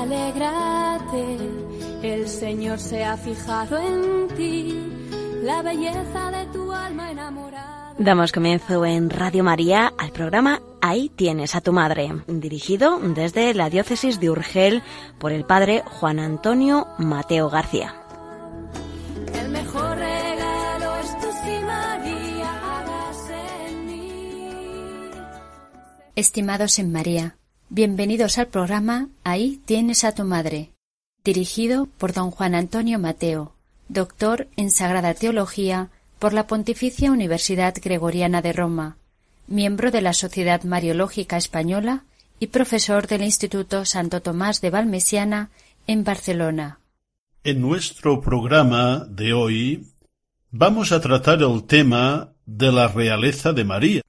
Alégrate, el Señor se ha fijado en ti, la belleza de tu alma enamorada. Damos comienzo en Radio María al programa Ahí tienes a tu madre, dirigido desde la diócesis de Urgel por el padre Juan Antonio Mateo García. El mejor regalo es tu sí, María, hágase en mí. Estimados en María, bienvenidos al programa Ahí tienes a tu madre, dirigido por don Juan Antonio Mateo, doctor en Sagrada Teología por la Pontificia Universidad Gregoriana de Roma, miembro de la Sociedad Mariológica Española y profesor del Instituto Santo Tomás de Valmesiana en Barcelona. En nuestro programa de hoy vamos a tratar el tema de la realeza de María.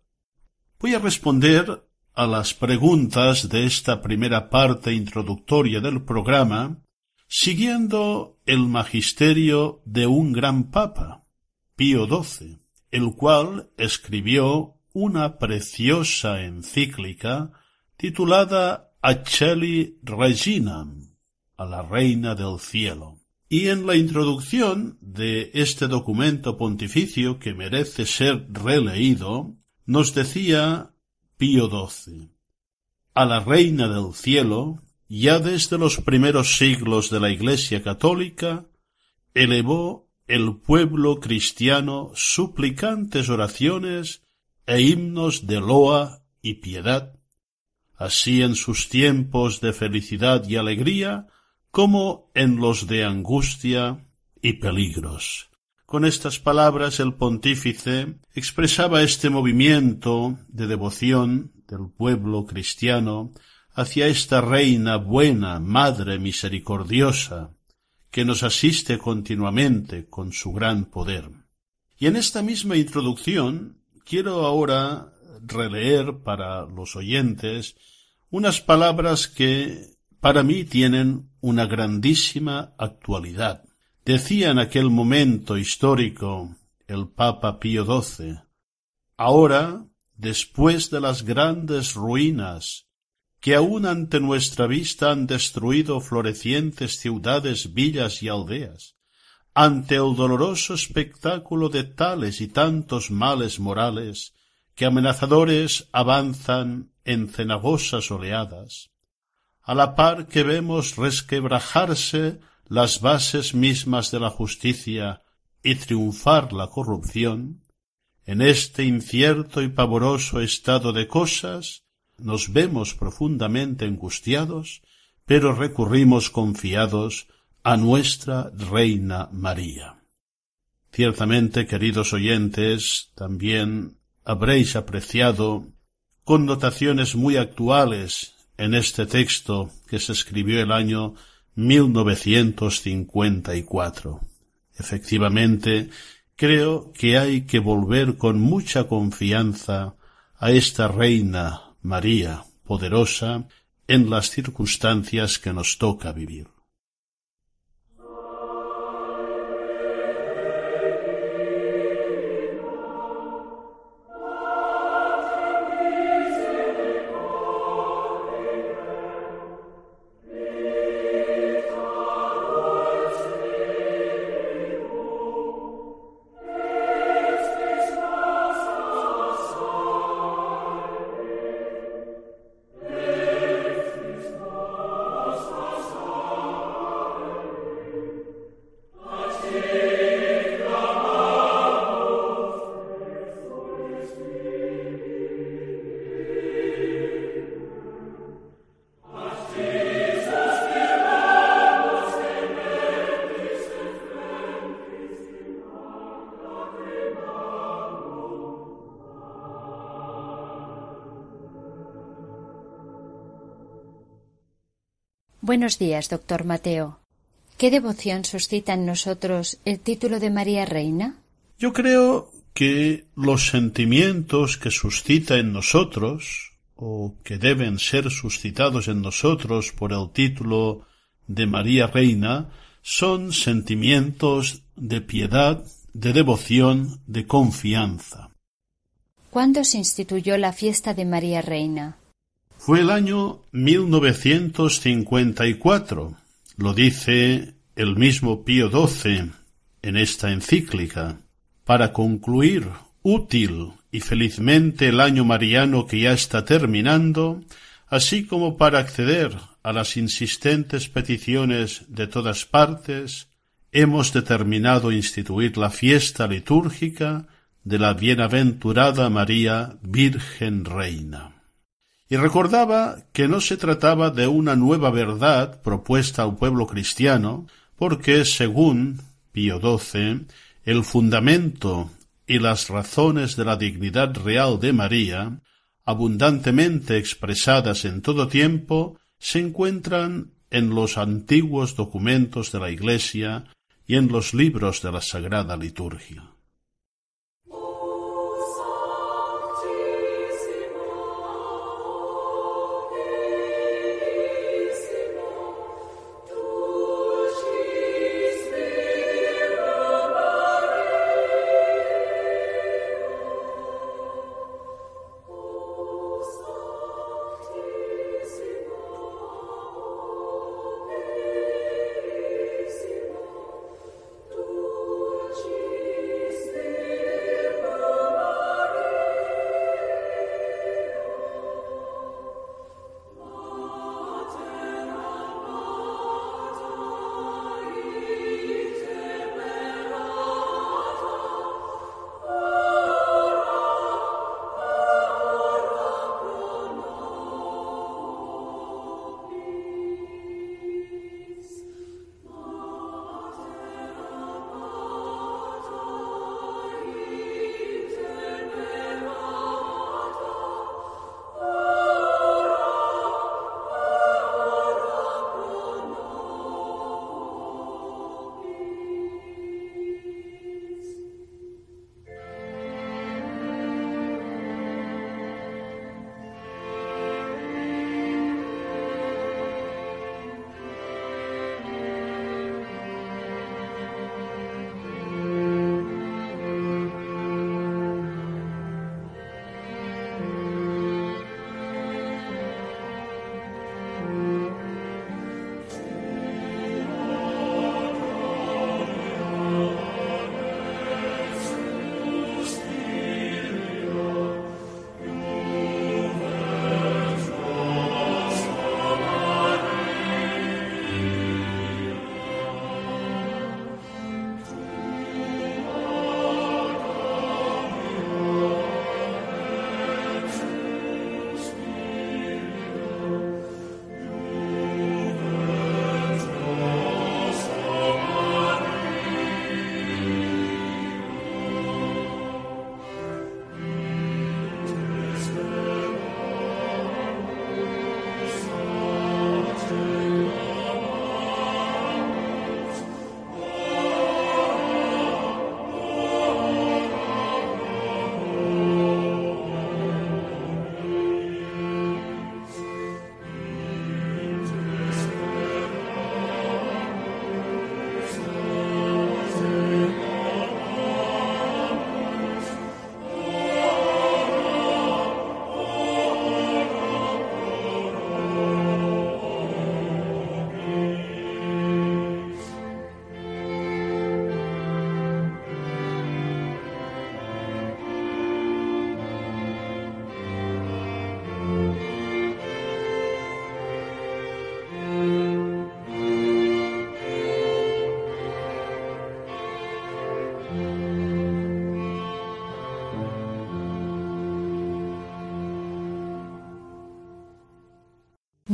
Voy a responder a las preguntas de esta primera parte introductoria del programa siguiendo el magisterio de un gran papa, Pío XII, el cual escribió una preciosa encíclica titulada Acheli Reginam, a la Reina del Cielo. Y en la introducción de este documento pontificio que merece ser releído, nos decía Pío XII, a la Reina del Cielo, ya desde los primeros siglos de la Iglesia católica, elevó el pueblo cristiano suplicantes oraciones e himnos de loa y piedad, así en sus tiempos de felicidad y alegría, como en los de angustia y peligros. Con estas palabras el pontífice expresaba este movimiento de devoción del pueblo cristiano hacia esta Reina buena, Madre misericordiosa, que nos asiste continuamente con su gran poder. Y en esta misma introducción quiero ahora releer para los oyentes unas palabras que para mí tienen una grandísima actualidad. Decía en aquel momento histórico el Papa Pío XII, ahora, después de las grandes ruinas que aun ante nuestra vista han destruido florecientes ciudades, villas y aldeas, ante el doloroso espectáculo de tales y tantos males morales que amenazadores avanzan en cenagosas oleadas, a la par que vemos resquebrajarse las bases mismas de la justicia y triunfar la corrupción, en este incierto y pavoroso estado de cosas, nos vemos profundamente angustiados, pero recurrimos confiados a nuestra Reina María. Ciertamente, queridos oyentes, también habréis apreciado connotaciones muy actuales en este texto que se escribió el año 1954. Efectivamente, creo que hay que volver con mucha confianza a esta reina María, poderosa, en las circunstancias que nos toca vivir. Buenos días, doctor Mateo. ¿Qué devoción suscita en nosotros el título de María Reina? Yo creo que los sentimientos que suscita en nosotros, o que deben ser suscitados en nosotros por el título de María Reina, son sentimientos de piedad, de devoción, de confianza. ¿Cuándo se instituyó la fiesta de María Reina? Fue el año 1954, lo dice el mismo Pío XII en esta encíclica, para concluir útil y felizmente el año mariano que ya está terminando, así como para acceder a las insistentes peticiones de todas partes, hemos determinado instituir la fiesta litúrgica de la bienaventurada María Virgen Reina y recordaba que no se trataba de una nueva verdad propuesta al pueblo cristiano, porque, según Pío XII, el fundamento y las razones de la dignidad real de María, abundantemente expresadas en todo tiempo, se encuentran en los antiguos documentos de la Iglesia y en los libros de la Sagrada Liturgia.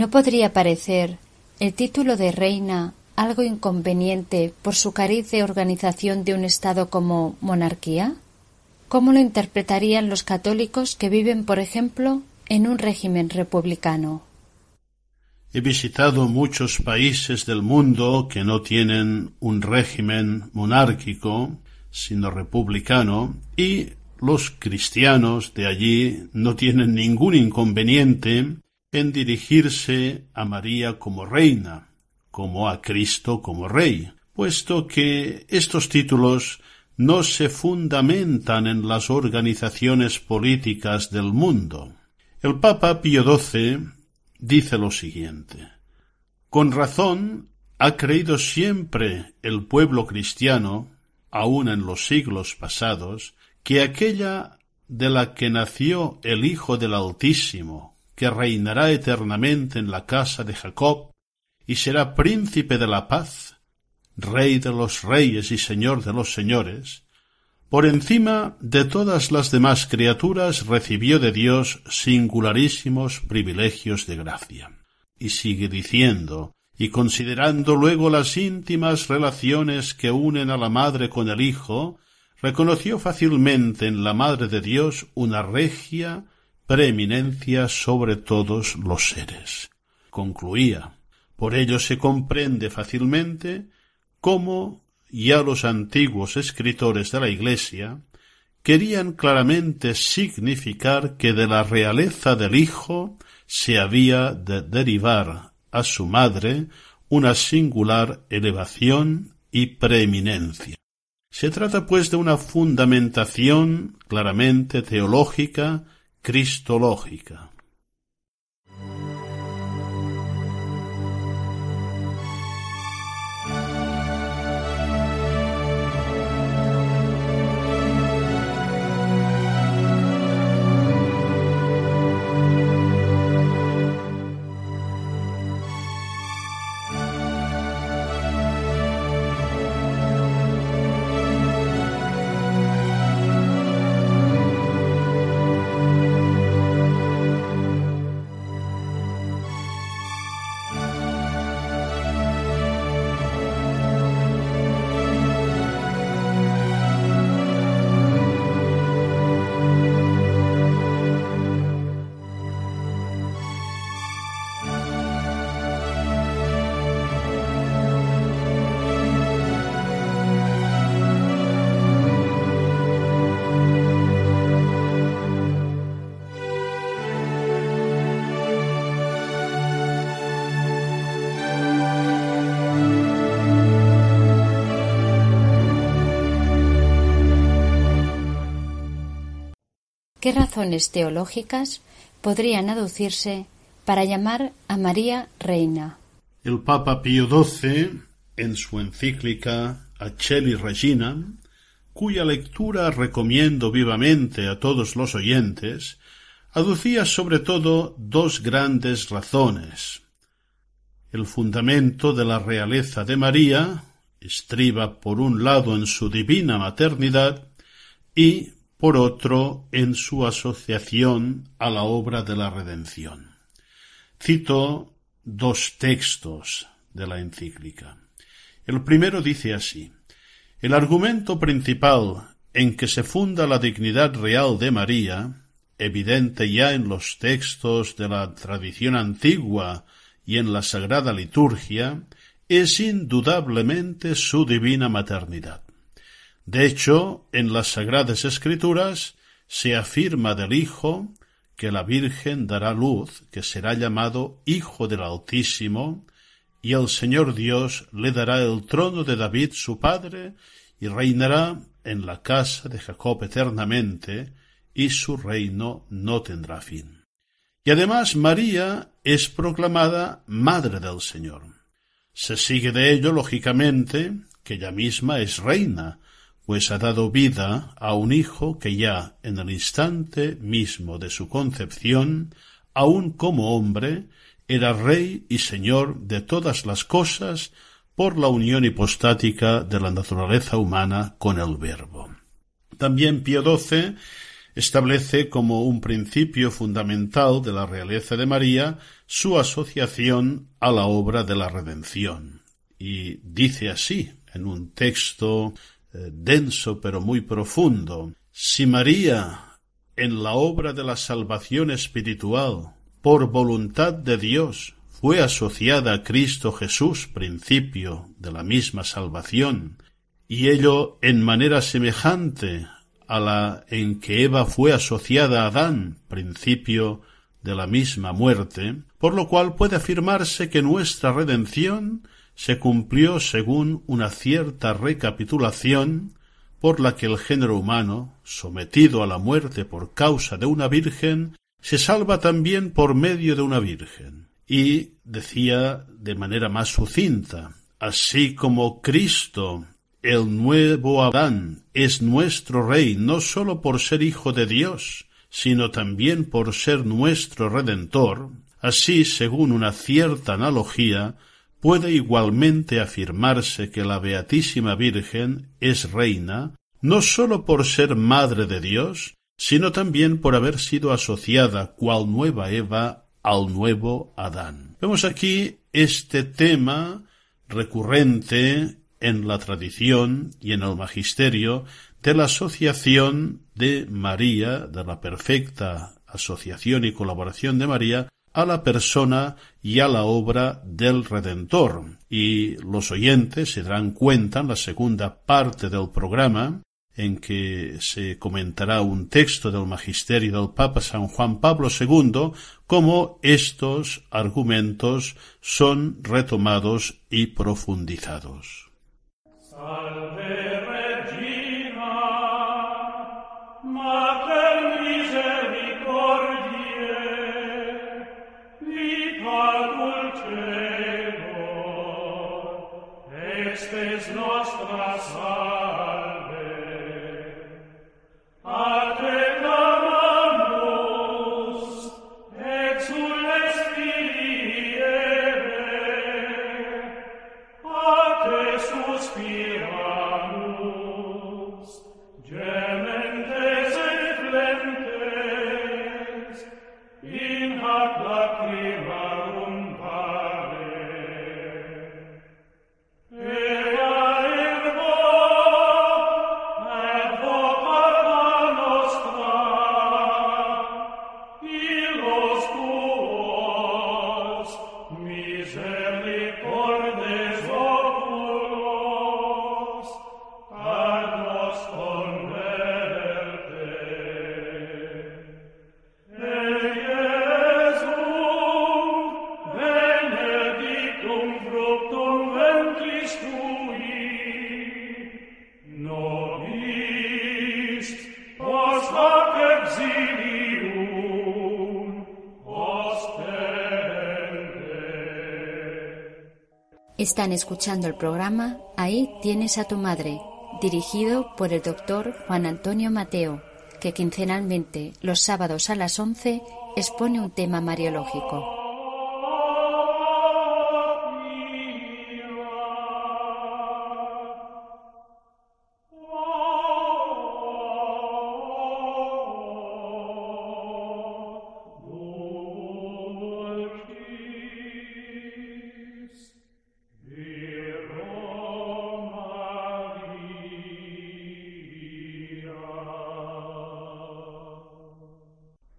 ¿No podría parecer el título de reina algo inconveniente por su cariz de organización de un Estado como monarquía? ¿Cómo lo interpretarían los católicos que viven, por ejemplo, en un régimen republicano? He visitado muchos países del mundo que no tienen un régimen monárquico, sino republicano, y los cristianos de allí no tienen ningún inconveniente en dirigirse a María como reina, como a Cristo como rey, puesto que estos títulos no se fundamentan en las organizaciones políticas del mundo. El Papa Pío XII dice lo siguiente. Con razón ha creído siempre el pueblo cristiano, aun en los siglos pasados, que aquella de la que nació el Hijo del Altísimo, que reinará eternamente en la casa de Jacob, y será príncipe de la paz, rey de los reyes y señor de los señores, por encima de todas las demás criaturas recibió de Dios singularísimos privilegios de gracia. Y sigue diciendo, y considerando luego las íntimas relaciones que unen a la madre con el hijo, reconoció fácilmente en la madre de Dios una regia preeminencia sobre todos los seres. Concluía, por ello se comprende fácilmente cómo ya los antiguos escritores de la Iglesia querían claramente significar que de la realeza del Hijo se había de derivar a su madre una singular elevación y preeminencia. Se trata pues de una fundamentación claramente teológica, cristológica. ¿Qué razones teológicas podrían aducirse para llamar a María reina? El Papa Pío XII, en su encíclica Acheli Regina, cuya lectura recomiendo vivamente a todos los oyentes, aducía sobre todo dos grandes razones. El fundamento de la realeza de María estriba por un lado en su divina maternidad y por otro en su asociación a la obra de la redención. Cito dos textos de la encíclica. El primero dice así El argumento principal en que se funda la dignidad real de María, evidente ya en los textos de la tradición antigua y en la sagrada liturgia, es indudablemente su divina maternidad. De hecho, en las Sagradas Escrituras se afirma del Hijo que la Virgen dará luz, que será llamado Hijo del Altísimo, y el Señor Dios le dará el trono de David su padre, y reinará en la casa de Jacob eternamente, y su reino no tendrá fin. Y además María es proclamada Madre del Señor. Se sigue de ello, lógicamente, que ella misma es reina, pues ha dado vida a un hijo que ya en el instante mismo de su concepción, aun como hombre, era rey y señor de todas las cosas por la unión hipostática de la naturaleza humana con el Verbo. También Pío XII establece como un principio fundamental de la realeza de María su asociación a la obra de la redención. Y dice así, en un texto denso pero muy profundo. Si María, en la obra de la salvación espiritual, por voluntad de Dios, fue asociada a Cristo Jesús, principio de la misma salvación, y ello en manera semejante a la en que Eva fue asociada a Adán, principio de la misma muerte, por lo cual puede afirmarse que nuestra redención se cumplió según una cierta recapitulación por la que el género humano, sometido a la muerte por causa de una virgen, se salva también por medio de una virgen. y decía de manera más sucinta, así como Cristo, el nuevo Adán, es nuestro Rey no sólo por ser Hijo de Dios, sino también por ser nuestro Redentor, así, según una cierta analogía, puede igualmente afirmarse que la Beatísima Virgen es reina, no sólo por ser Madre de Dios, sino también por haber sido asociada, cual nueva Eva, al nuevo Adán. Vemos aquí este tema recurrente en la tradición y en el magisterio de la asociación de María, de la perfecta asociación y colaboración de María a la persona y a la obra del Redentor. Y los oyentes se darán cuenta en la segunda parte del programa en que se comentará un texto del magisterio del Papa San Juan Pablo II, cómo estos argumentos son retomados y profundizados. Están escuchando el programa Ahí tienes a tu madre, dirigido por el doctor Juan Antonio Mateo, que quincenalmente, los sábados a las 11, expone un tema mariológico.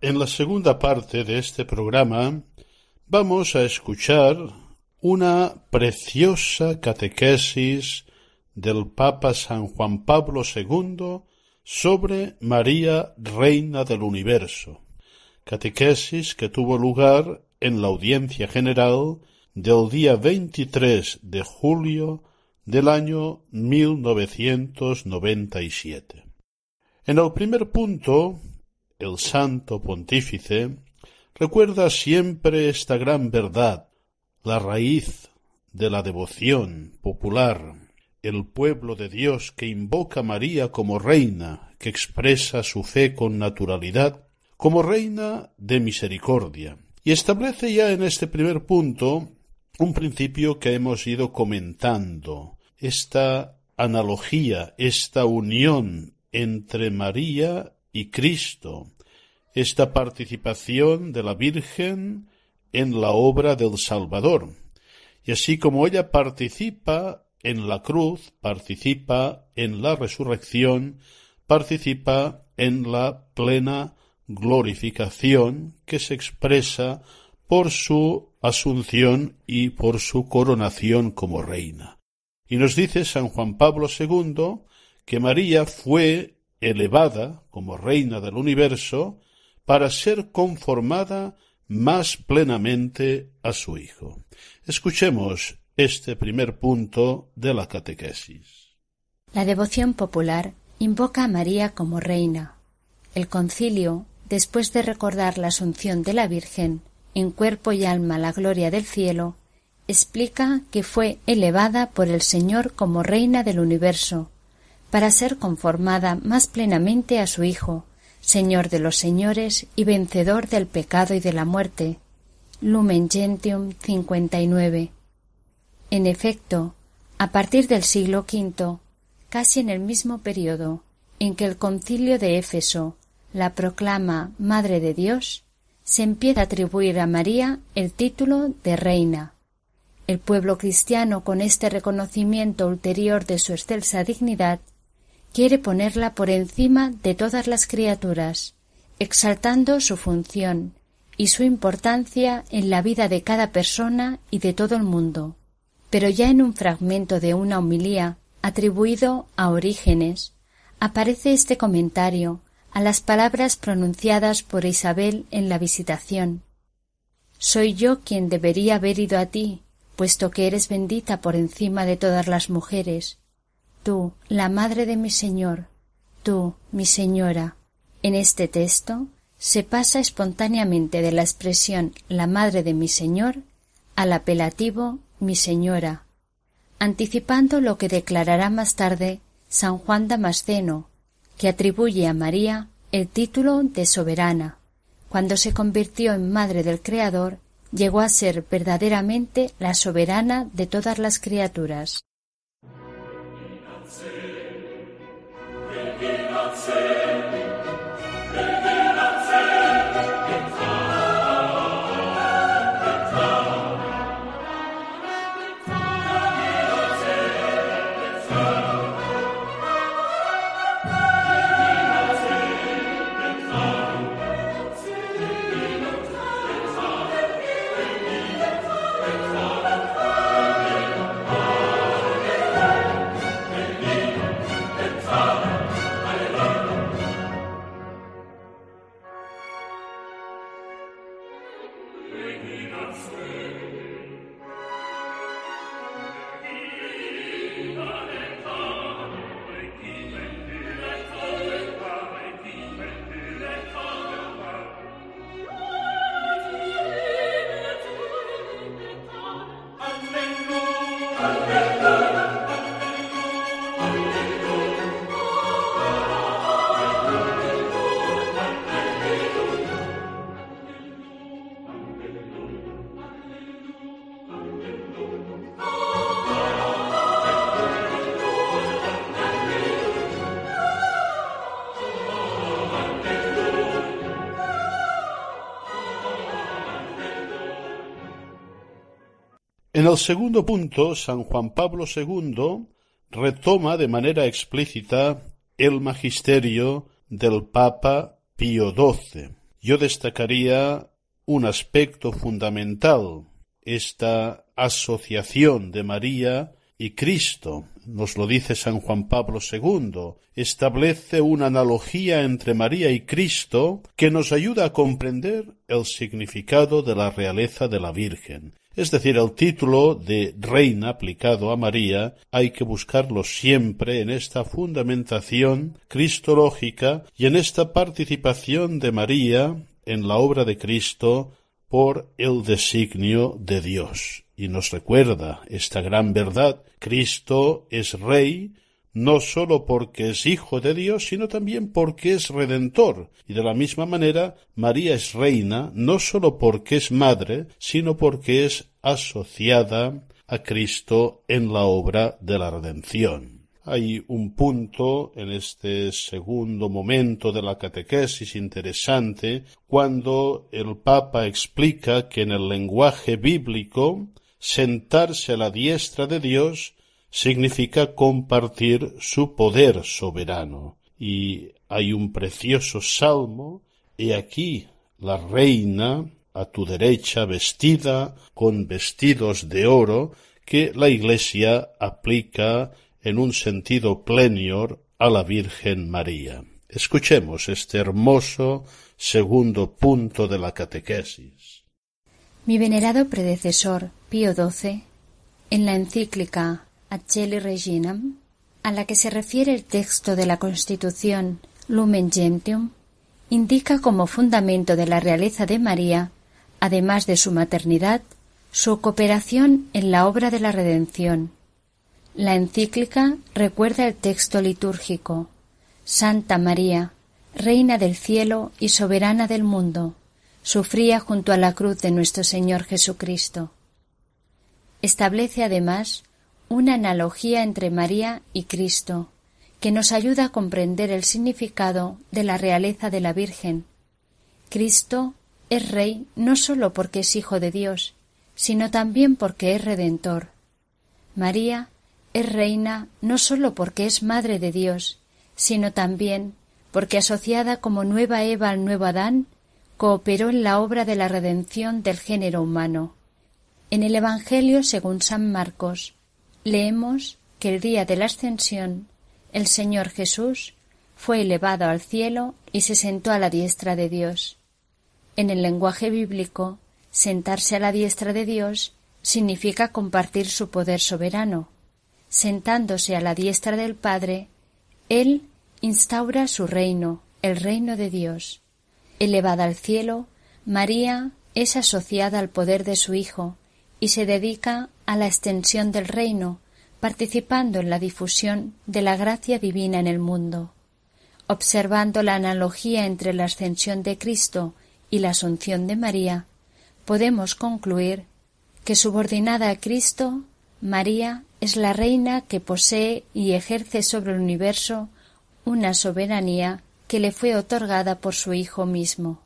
En la segunda parte de este programa vamos a escuchar una preciosa catequesis del Papa San Juan Pablo II sobre María, Reina del Universo, catequesis que tuvo lugar en la audiencia general del día 23 de julio del año 1997. En el primer punto el santo pontífice recuerda siempre esta gran verdad, la raíz de la devoción popular, el pueblo de Dios que invoca a María como reina, que expresa su fe con naturalidad, como reina de misericordia, y establece ya en este primer punto un principio que hemos ido comentando, esta analogía, esta unión entre María y Cristo, esta participación de la Virgen en la obra del Salvador. Y así como ella participa en la cruz, participa en la resurrección, participa en la plena glorificación que se expresa por su asunción y por su coronación como reina. Y nos dice San Juan Pablo II que María fue elevada como reina del universo para ser conformada más plenamente a su Hijo. Escuchemos este primer punto de la catequesis. La devoción popular invoca a María como reina. El concilio, después de recordar la asunción de la Virgen, en cuerpo y alma la gloria del cielo, explica que fue elevada por el Señor como reina del universo, para ser conformada más plenamente a su Hijo, Señor de los señores y vencedor del pecado y de la muerte. Lumen Gentium 59. En efecto, a partir del siglo V, casi en el mismo periodo en que el concilio de Éfeso la proclama Madre de Dios, se empieza a atribuir a María el título de Reina. El pueblo cristiano, con este reconocimiento ulterior de su excelsa dignidad, quiere ponerla por encima de todas las criaturas, exaltando su función y su importancia en la vida de cada persona y de todo el mundo. Pero ya en un fragmento de una homilía atribuido a Orígenes, aparece este comentario a las palabras pronunciadas por Isabel en la visitación. Soy yo quien debería haber ido a ti, puesto que eres bendita por encima de todas las mujeres, tú, la madre de mi Señor, tú, mi Señora. En este texto se pasa espontáneamente de la expresión la madre de mi Señor al apelativo mi Señora, anticipando lo que declarará más tarde San Juan Damasceno, que atribuye a María el título de soberana. Cuando se convirtió en madre del Creador, llegó a ser verdaderamente la soberana de todas las criaturas. En el segundo punto, San Juan Pablo II retoma de manera explícita el magisterio del Papa Pío XII. Yo destacaría un aspecto fundamental, esta asociación de María y Cristo. Nos lo dice San Juan Pablo II. Establece una analogía entre María y Cristo que nos ayuda a comprender el significado de la realeza de la Virgen es decir, el título de reina aplicado a María hay que buscarlo siempre en esta fundamentación cristológica y en esta participación de María en la obra de Cristo por el designio de Dios. Y nos recuerda esta gran verdad, Cristo es Rey, no sólo porque es Hijo de Dios, sino también porque es Redentor. Y de la misma manera, María es Reina, no sólo porque es Madre, sino porque es asociada a Cristo en la obra de la redención. Hay un punto en este segundo momento de la catequesis interesante cuando el Papa explica que en el lenguaje bíblico sentarse a la diestra de Dios significa compartir su poder soberano. Y hay un precioso salmo, he aquí la reina a tu derecha vestida con vestidos de oro, que la Iglesia aplica en un sentido plenior a la Virgen María. Escuchemos este hermoso segundo punto de la catequesis. Mi venerado predecesor, Pío XII, en la encíclica Acheli Reginam, a la que se refiere el texto de la Constitución Lumen Gentium, indica como fundamento de la realeza de María además de su maternidad, su cooperación en la obra de la redención. La encíclica recuerda el texto litúrgico Santa María, Reina del cielo y soberana del mundo, sufría junto a la cruz de nuestro Señor Jesucristo. Establece además una analogía entre María y Cristo, que nos ayuda a comprender el significado de la realeza de la Virgen. Cristo es Rey no sólo porque es Hijo de Dios, sino también porque es Redentor. María es Reina no sólo porque es Madre de Dios, sino también porque asociada como nueva Eva al nuevo Adán, cooperó en la obra de la redención del género humano. En el Evangelio según San Marcos leemos que el día de la ascensión el Señor Jesús fue elevado al cielo y se sentó a la diestra de Dios. En el lenguaje bíblico, sentarse a la diestra de Dios significa compartir su poder soberano. Sentándose a la diestra del Padre, Él instaura su reino, el reino de Dios. Elevada al cielo, María es asociada al poder de su Hijo y se dedica a la extensión del reino, participando en la difusión de la gracia divina en el mundo. Observando la analogía entre la ascensión de Cristo y la asunción de María, podemos concluir que subordinada a Cristo, María es la reina que posee y ejerce sobre el universo una soberanía que le fue otorgada por su Hijo mismo.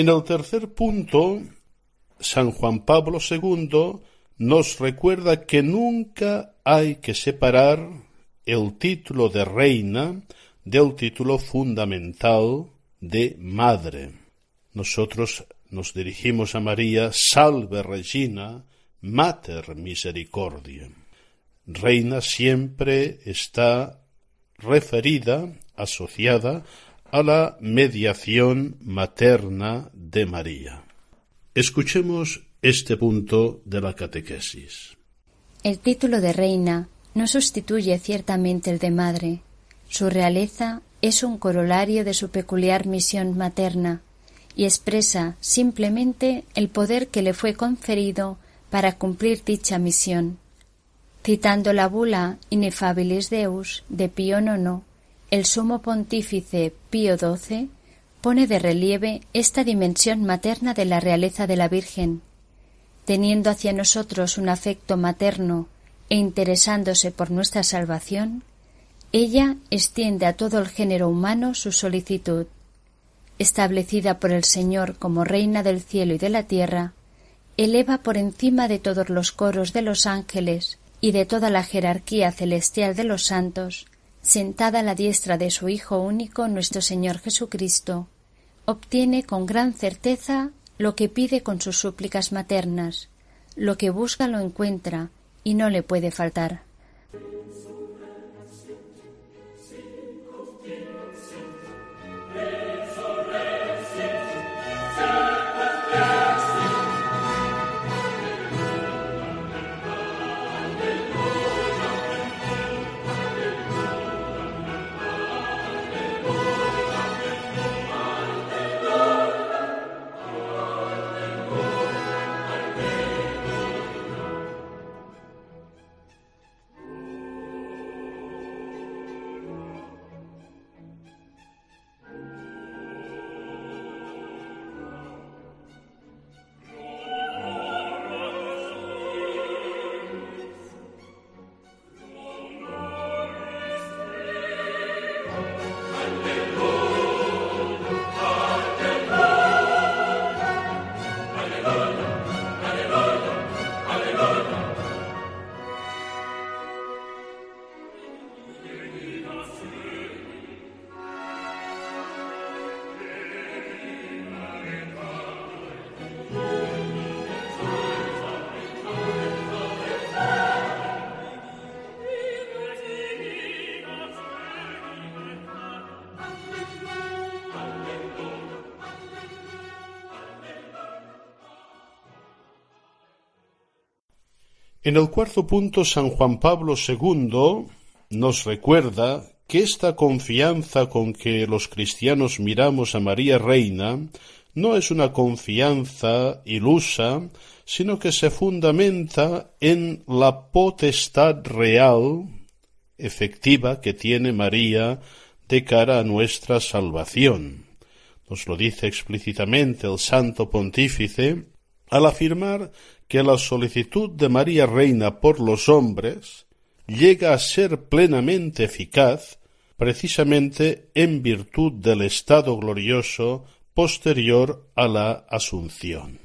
En el tercer punto, San Juan Pablo II nos recuerda que nunca hay que separar el título de reina del título fundamental de madre. Nosotros nos dirigimos a María, salve Regina, Mater Misericordia. Reina siempre está referida, asociada a la mediación materna de María. Escuchemos este punto de la catequesis. El título de reina no sustituye ciertamente el de madre. Su realeza es un corolario de su peculiar misión materna y expresa simplemente el poder que le fue conferido para cumplir dicha misión. Citando la bula Inefabilis Deus de Pío IX, el sumo pontífice Pío XII pone de relieve esta dimensión materna de la realeza de la Virgen, teniendo hacia nosotros un afecto materno e interesándose por nuestra salvación, ella extiende a todo el género humano su solicitud. Establecida por el Señor como Reina del cielo y de la tierra, eleva por encima de todos los coros de los ángeles y de toda la jerarquía celestial de los santos sentada a la diestra de su Hijo único, nuestro Señor Jesucristo, obtiene con gran certeza lo que pide con sus súplicas maternas, lo que busca lo encuentra y no le puede faltar. En el cuarto punto, San Juan Pablo II nos recuerda que esta confianza con que los cristianos miramos a María Reina no es una confianza ilusa, sino que se fundamenta en la potestad real, efectiva, que tiene María de cara a nuestra salvación. Nos lo dice explícitamente el Santo Pontífice al afirmar que la solicitud de María Reina por los hombres llega a ser plenamente eficaz precisamente en virtud del estado glorioso posterior a la Asunción.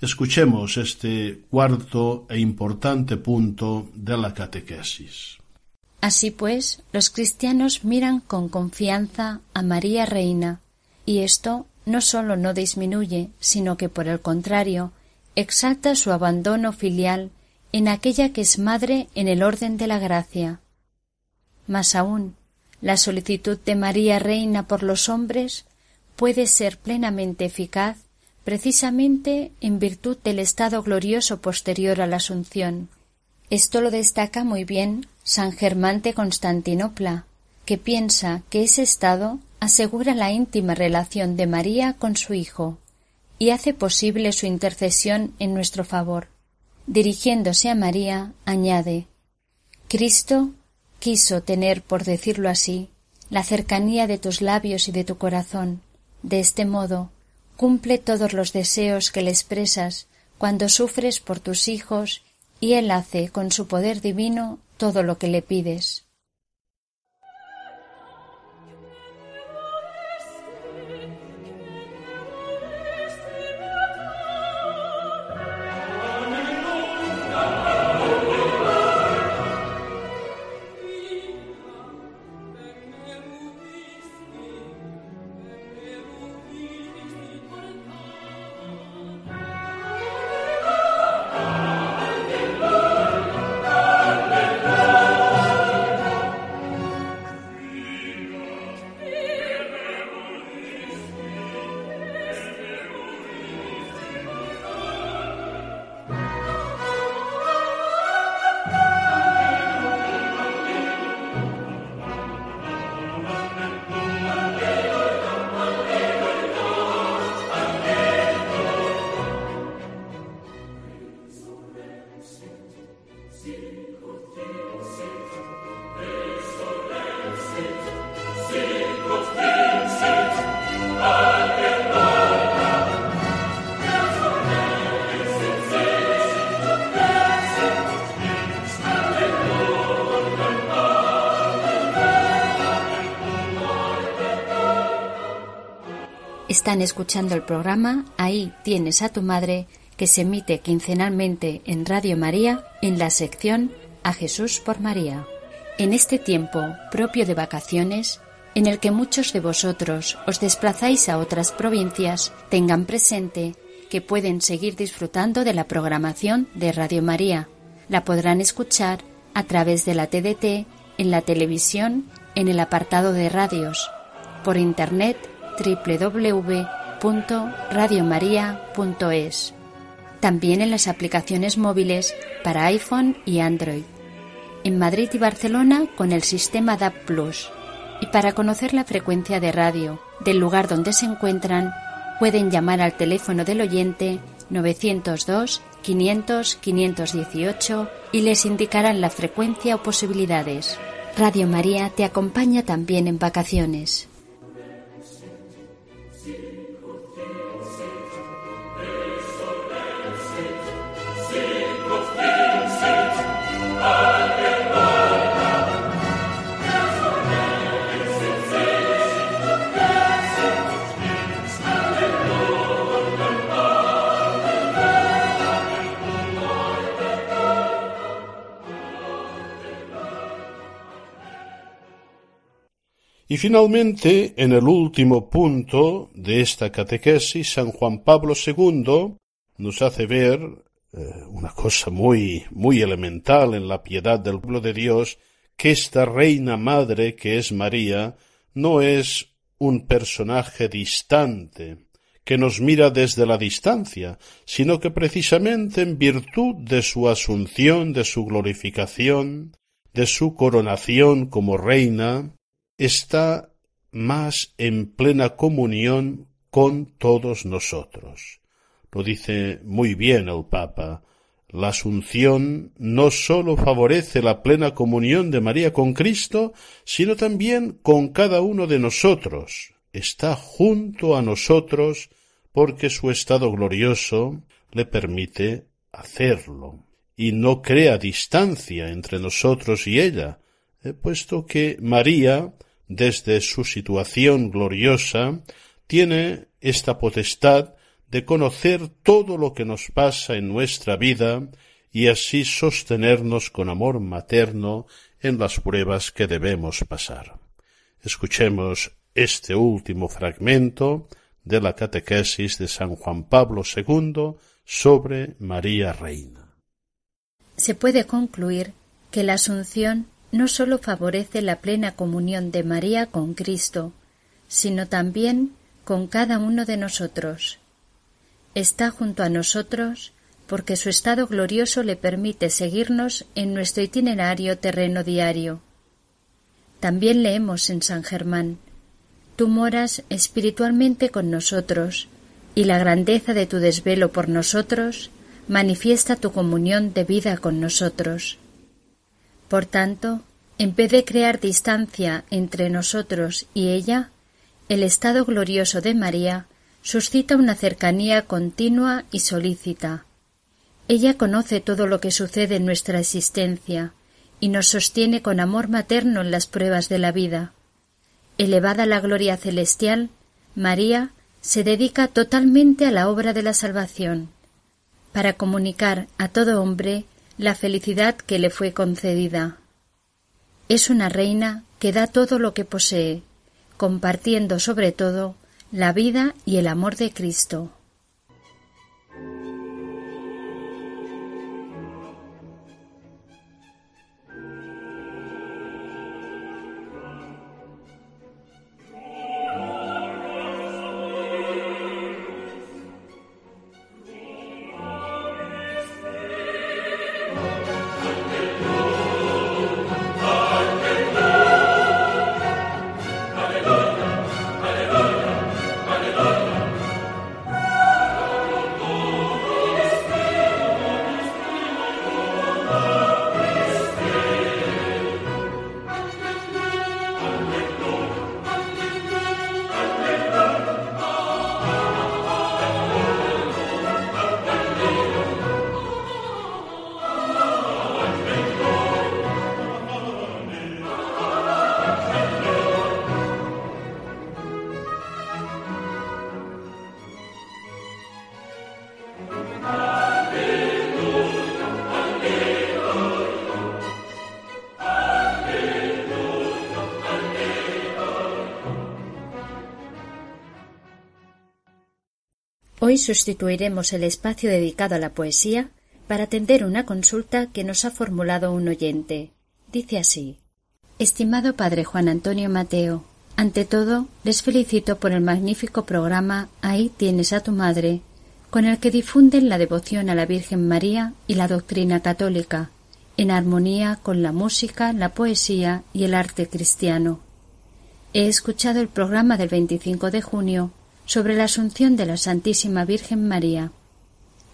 Escuchemos este cuarto e importante punto de la catequesis. Así pues, los cristianos miran con confianza a María Reina, y esto no sólo no disminuye, sino que por el contrario, exalta su abandono filial en aquella que es madre en el orden de la gracia. Más aún, la solicitud de María Reina por los hombres puede ser plenamente eficaz precisamente en virtud del estado glorioso posterior a la Asunción. Esto lo destaca muy bien San Germán de Constantinopla, que piensa que ese estado asegura la íntima relación de María con su Hijo y hace posible su intercesión en nuestro favor. Dirigiéndose a María, añade Cristo quiso tener, por decirlo así, la cercanía de tus labios y de tu corazón. De este modo, cumple todos los deseos que le expresas cuando sufres por tus hijos y Él hace con su poder divino todo lo que le pides. Están escuchando el programa Ahí tienes a tu madre que se emite quincenalmente en Radio María en la sección A Jesús por María. En este tiempo propio de vacaciones, en el que muchos de vosotros os desplazáis a otras provincias, tengan presente que pueden seguir disfrutando de la programación de Radio María. La podrán escuchar a través de la TDT, en la televisión, en el apartado de radios, por Internet www.radiomaria.es. También en las aplicaciones móviles para iPhone y Android. En Madrid y Barcelona con el sistema DAP Plus. Y para conocer la frecuencia de radio del lugar donde se encuentran, pueden llamar al teléfono del oyente 902 500 518 y les indicarán la frecuencia o posibilidades. Radio María te acompaña también en vacaciones. Y finalmente, en el último punto de esta catequesis, San Juan Pablo II nos hace ver eh, una cosa muy, muy elemental en la piedad del pueblo de Dios, que esta reina madre que es María no es un personaje distante, que nos mira desde la distancia, sino que precisamente en virtud de su asunción, de su glorificación, de su coronación como reina, está más en plena comunión con todos nosotros. Lo dice muy bien el Papa. La Asunción no sólo favorece la plena comunión de María con Cristo, sino también con cada uno de nosotros. Está junto a nosotros porque su estado glorioso le permite hacerlo y no crea distancia entre nosotros y ella, eh, puesto que María, desde su situación gloriosa, tiene esta potestad de conocer todo lo que nos pasa en nuestra vida y así sostenernos con amor materno en las pruebas que debemos pasar. Escuchemos este último fragmento de la catequesis de San Juan Pablo II sobre María Reina. Se puede concluir que la Asunción no sólo favorece la plena comunión de María con Cristo, sino también con cada uno de nosotros. Está junto a nosotros porque su estado glorioso le permite seguirnos en nuestro itinerario terreno diario. También leemos en San Germán Tú moras espiritualmente con nosotros, y la grandeza de tu desvelo por nosotros manifiesta tu comunión de vida con nosotros. Por tanto, en vez de crear distancia entre nosotros y ella, el estado glorioso de María suscita una cercanía continua y solícita. Ella conoce todo lo que sucede en nuestra existencia y nos sostiene con amor materno en las pruebas de la vida. Elevada la gloria celestial, María se dedica totalmente a la obra de la salvación, para comunicar a todo hombre la felicidad que le fue concedida. Es una reina que da todo lo que posee, compartiendo sobre todo la vida y el amor de Cristo. Sustituiremos el espacio dedicado a la poesía para atender una consulta que nos ha formulado un oyente. Dice así Estimado Padre Juan Antonio Mateo, ante todo les felicito por el magnífico programa Ahí tienes a tu madre, con el que difunden la devoción a la Virgen María y la doctrina católica, en armonía con la música, la poesía y el arte cristiano. He escuchado el programa del 25 de junio sobre la Asunción de la Santísima Virgen María.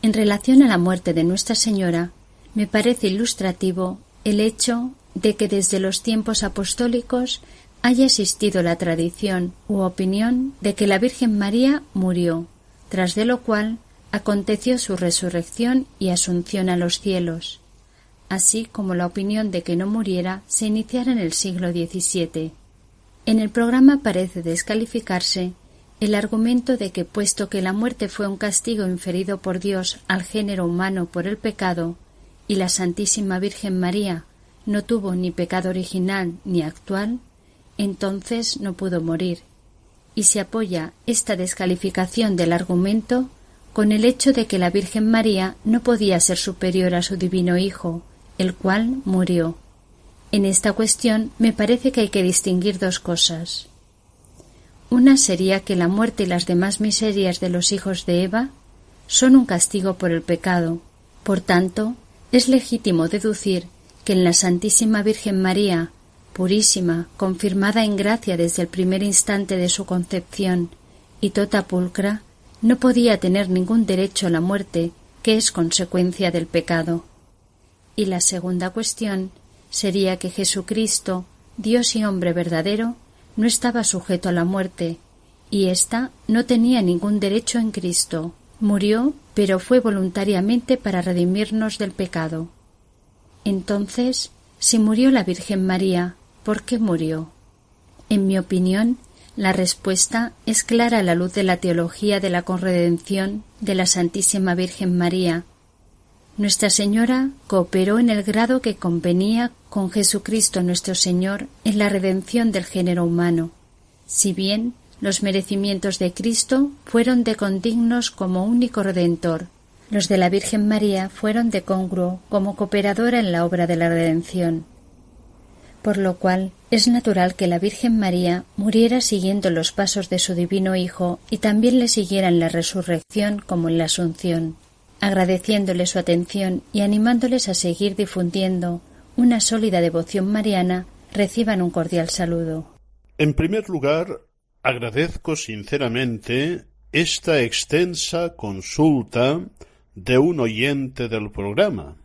En relación a la muerte de Nuestra Señora, me parece ilustrativo el hecho de que desde los tiempos apostólicos haya existido la tradición u opinión de que la Virgen María murió, tras de lo cual aconteció su resurrección y asunción a los cielos, así como la opinión de que no muriera se iniciara en el siglo XVII. En el programa parece descalificarse el argumento de que puesto que la muerte fue un castigo inferido por Dios al género humano por el pecado, y la Santísima Virgen María no tuvo ni pecado original ni actual, entonces no pudo morir, y se apoya esta descalificación del argumento con el hecho de que la Virgen María no podía ser superior a su divino Hijo, el cual murió. En esta cuestión me parece que hay que distinguir dos cosas. Una sería que la muerte y las demás miserias de los hijos de Eva son un castigo por el pecado. Por tanto, es legítimo deducir que en la Santísima Virgen María, purísima, confirmada en gracia desde el primer instante de su concepción, y tota pulcra, no podía tener ningún derecho a la muerte, que es consecuencia del pecado. Y la segunda cuestión sería que Jesucristo, Dios y hombre verdadero, no estaba sujeto a la muerte, y ésta no tenía ningún derecho en Cristo. Murió, pero fue voluntariamente para redimirnos del pecado. Entonces, si murió la Virgen María, ¿por qué murió? En mi opinión, la respuesta es clara a la luz de la teología de la corredención de la Santísima Virgen María. Nuestra Señora cooperó en el grado que convenía con Jesucristo nuestro Señor en la redención del género humano. Si bien los merecimientos de Cristo fueron de condignos como único redentor, los de la Virgen María fueron de congruo como cooperadora en la obra de la redención. Por lo cual es natural que la Virgen María muriera siguiendo los pasos de su divino Hijo y también le siguiera en la resurrección como en la Asunción, agradeciéndole su atención y animándoles a seguir difundiendo una sólida devoción mariana, reciban un cordial saludo. En primer lugar, agradezco sinceramente esta extensa consulta de un oyente del programa,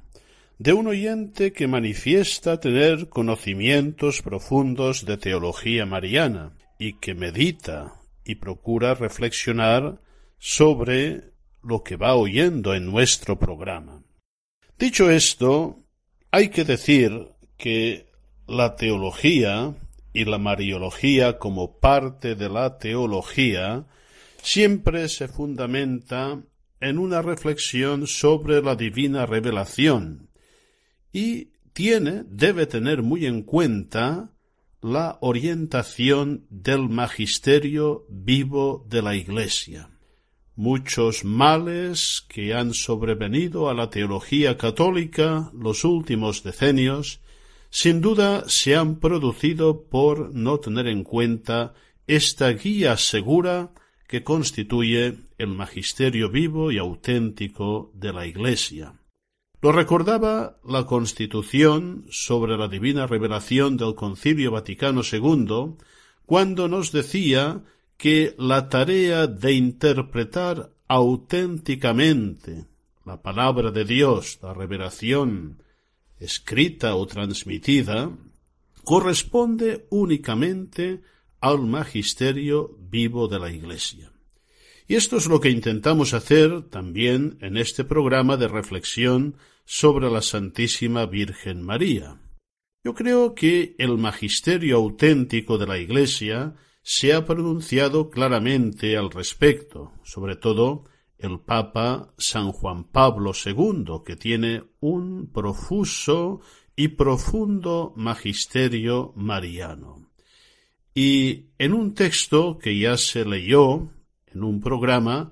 de un oyente que manifiesta tener conocimientos profundos de teología mariana y que medita y procura reflexionar sobre lo que va oyendo en nuestro programa. Dicho esto, hay que decir que la teología y la mariología como parte de la teología siempre se fundamenta en una reflexión sobre la divina revelación, y tiene, debe tener muy en cuenta la orientación del magisterio vivo de la Iglesia. Muchos males que han sobrevenido a la teología católica los últimos decenios, sin duda se han producido por no tener en cuenta esta guía segura que constituye el magisterio vivo y auténtico de la Iglesia. Lo recordaba la Constitución sobre la divina revelación del Concilio Vaticano II, cuando nos decía que la tarea de interpretar auténticamente la palabra de Dios, la revelación escrita o transmitida, corresponde únicamente al magisterio vivo de la Iglesia. Y esto es lo que intentamos hacer también en este programa de reflexión sobre la Santísima Virgen María. Yo creo que el magisterio auténtico de la Iglesia se ha pronunciado claramente al respecto, sobre todo el Papa San Juan Pablo II, que tiene un profuso y profundo magisterio mariano. Y en un texto que ya se leyó en un programa,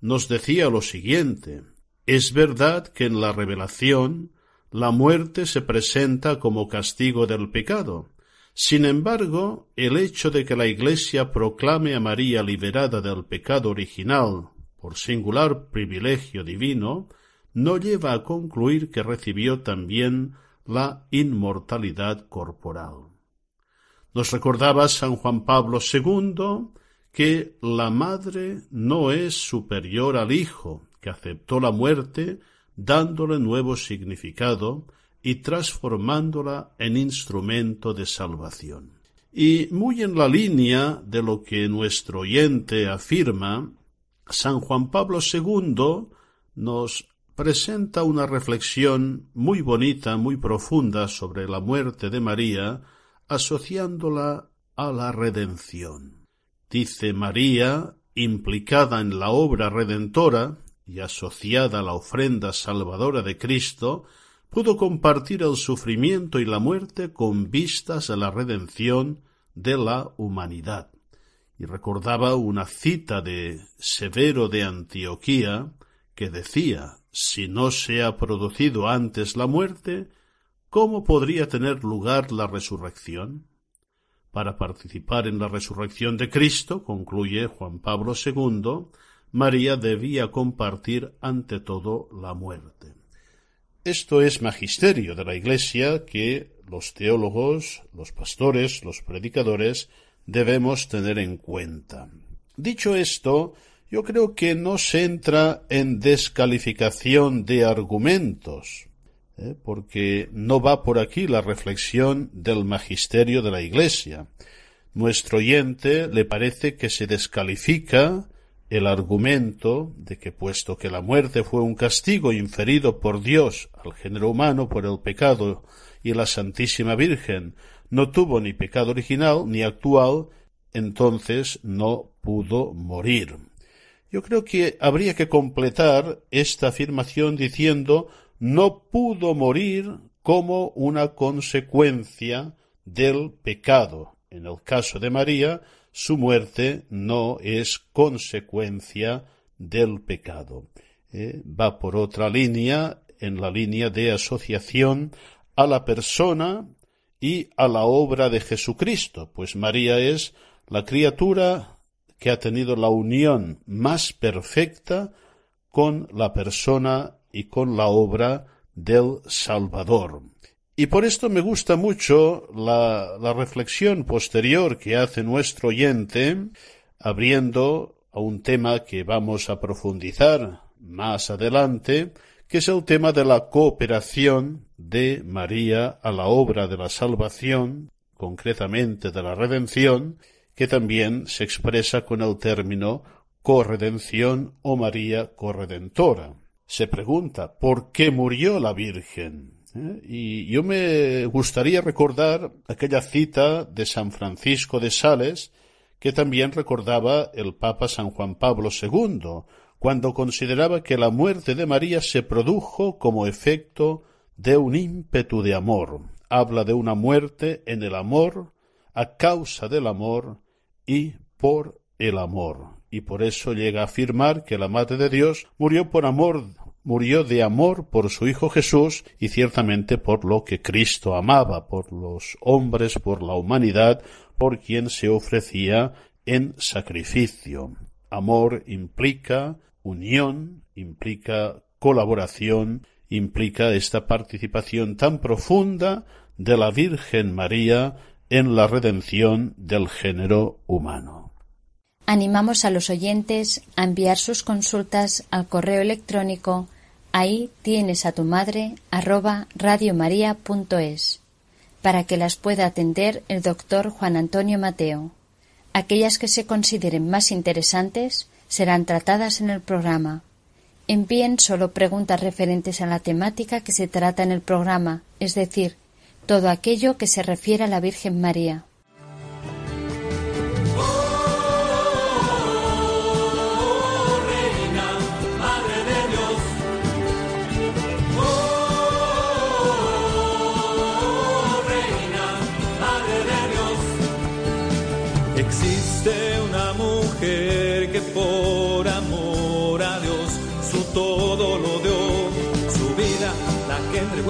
nos decía lo siguiente Es verdad que en la revelación la muerte se presenta como castigo del pecado. Sin embargo, el hecho de que la Iglesia proclame a María liberada del pecado original por singular privilegio divino, no lleva a concluir que recibió también la inmortalidad corporal. Nos recordaba San Juan Pablo II que la madre no es superior al hijo, que aceptó la muerte dándole nuevo significado y transformándola en instrumento de salvación. Y muy en la línea de lo que nuestro oyente afirma, San Juan Pablo II nos presenta una reflexión muy bonita, muy profunda sobre la muerte de María, asociándola a la redención. Dice María, implicada en la obra redentora y asociada a la ofrenda salvadora de Cristo, pudo compartir el sufrimiento y la muerte con vistas a la redención de la humanidad. Y recordaba una cita de Severo de Antioquía que decía si no se ha producido antes la muerte, ¿cómo podría tener lugar la resurrección? Para participar en la resurrección de Cristo, concluye Juan Pablo II, María debía compartir ante todo la muerte. Esto es magisterio de la Iglesia que los teólogos, los pastores, los predicadores debemos tener en cuenta. Dicho esto, yo creo que no se entra en descalificación de argumentos, ¿eh? porque no va por aquí la reflexión del magisterio de la Iglesia. Nuestro oyente le parece que se descalifica el argumento de que puesto que la muerte fue un castigo inferido por Dios al género humano por el pecado y la Santísima Virgen no tuvo ni pecado original ni actual, entonces no pudo morir. Yo creo que habría que completar esta afirmación diciendo no pudo morir como una consecuencia del pecado. En el caso de María, su muerte no es consecuencia del pecado. Eh, va por otra línea, en la línea de asociación a la persona y a la obra de Jesucristo, pues María es la criatura que ha tenido la unión más perfecta con la persona y con la obra del Salvador. Y por esto me gusta mucho la, reflexión posterior que hace nuestro oyente, abriendo a un tema que vamos a profundizar más adelante, que es el tema de la cooperación de María a la obra de la salvación, concretamente de la redención, que también se expresa con el término corredención o María corredentora. Se pregunta, ¿por qué murió la Virgen? ¿Eh? Y yo me gustaría recordar aquella cita de San Francisco de Sales, que también recordaba el Papa San Juan Pablo II, cuando consideraba que la muerte de María se produjo como efecto de un ímpetu de amor. Habla de una muerte en el amor, a causa del amor y por el amor. Y por eso llega a afirmar que la Madre de Dios murió por amor, murió de amor por su Hijo Jesús y ciertamente por lo que Cristo amaba, por los hombres, por la humanidad, por quien se ofrecía en sacrificio. Amor implica unión, implica colaboración, implica esta participación tan profunda de la Virgen María en la redención del género humano. Animamos a los oyentes a enviar sus consultas al correo electrónico ahí tienes a tu madre arroba radiomaria.es para que las pueda atender el doctor Juan Antonio Mateo. Aquellas que se consideren más interesantes serán tratadas en el programa. Envíen solo preguntas referentes a la temática que se trata en el programa, es decir, todo aquello que se refiere a la Virgen María.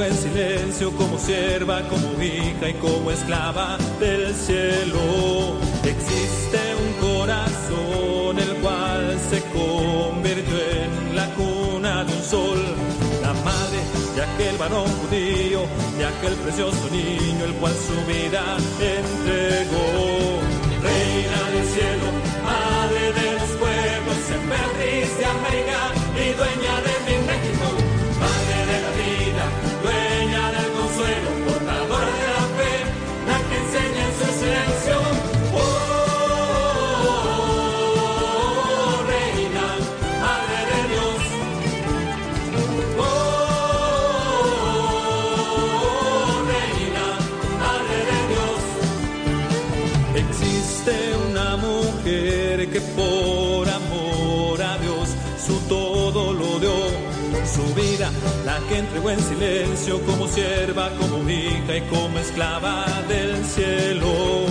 En silencio como sierva, como hija y como esclava del cielo. Existe un corazón el cual se convirtió en la cuna de un sol. La madre de aquel varón judío, de aquel precioso niño el cual su vida entregó. Dueña de que entregó en silencio como sierva, como hija y como esclava del cielo.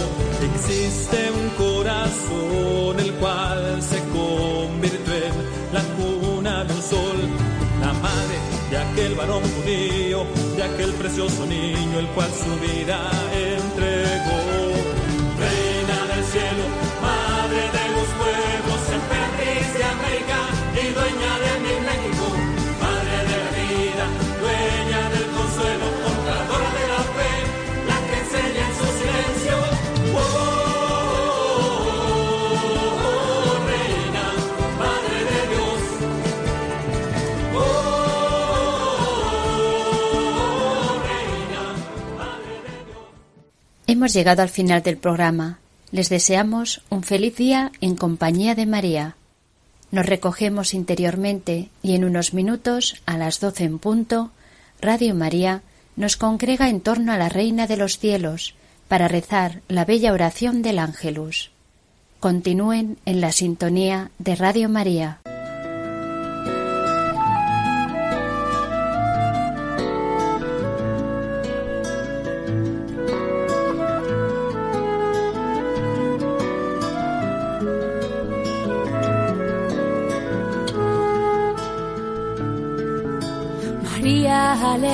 Existe un corazón el cual se convirtió en la cuna de un sol, la madre de aquel varón judío, de aquel precioso niño el cual su vida entregó. Hemos llegado al final del programa. Les deseamos un feliz día en compañía de María. Nos recogemos interiormente y en unos minutos, a las doce en punto, Radio María nos congrega en torno a la Reina de los Cielos para rezar la bella oración del Ángelus. Continúen en la sintonía de Radio María.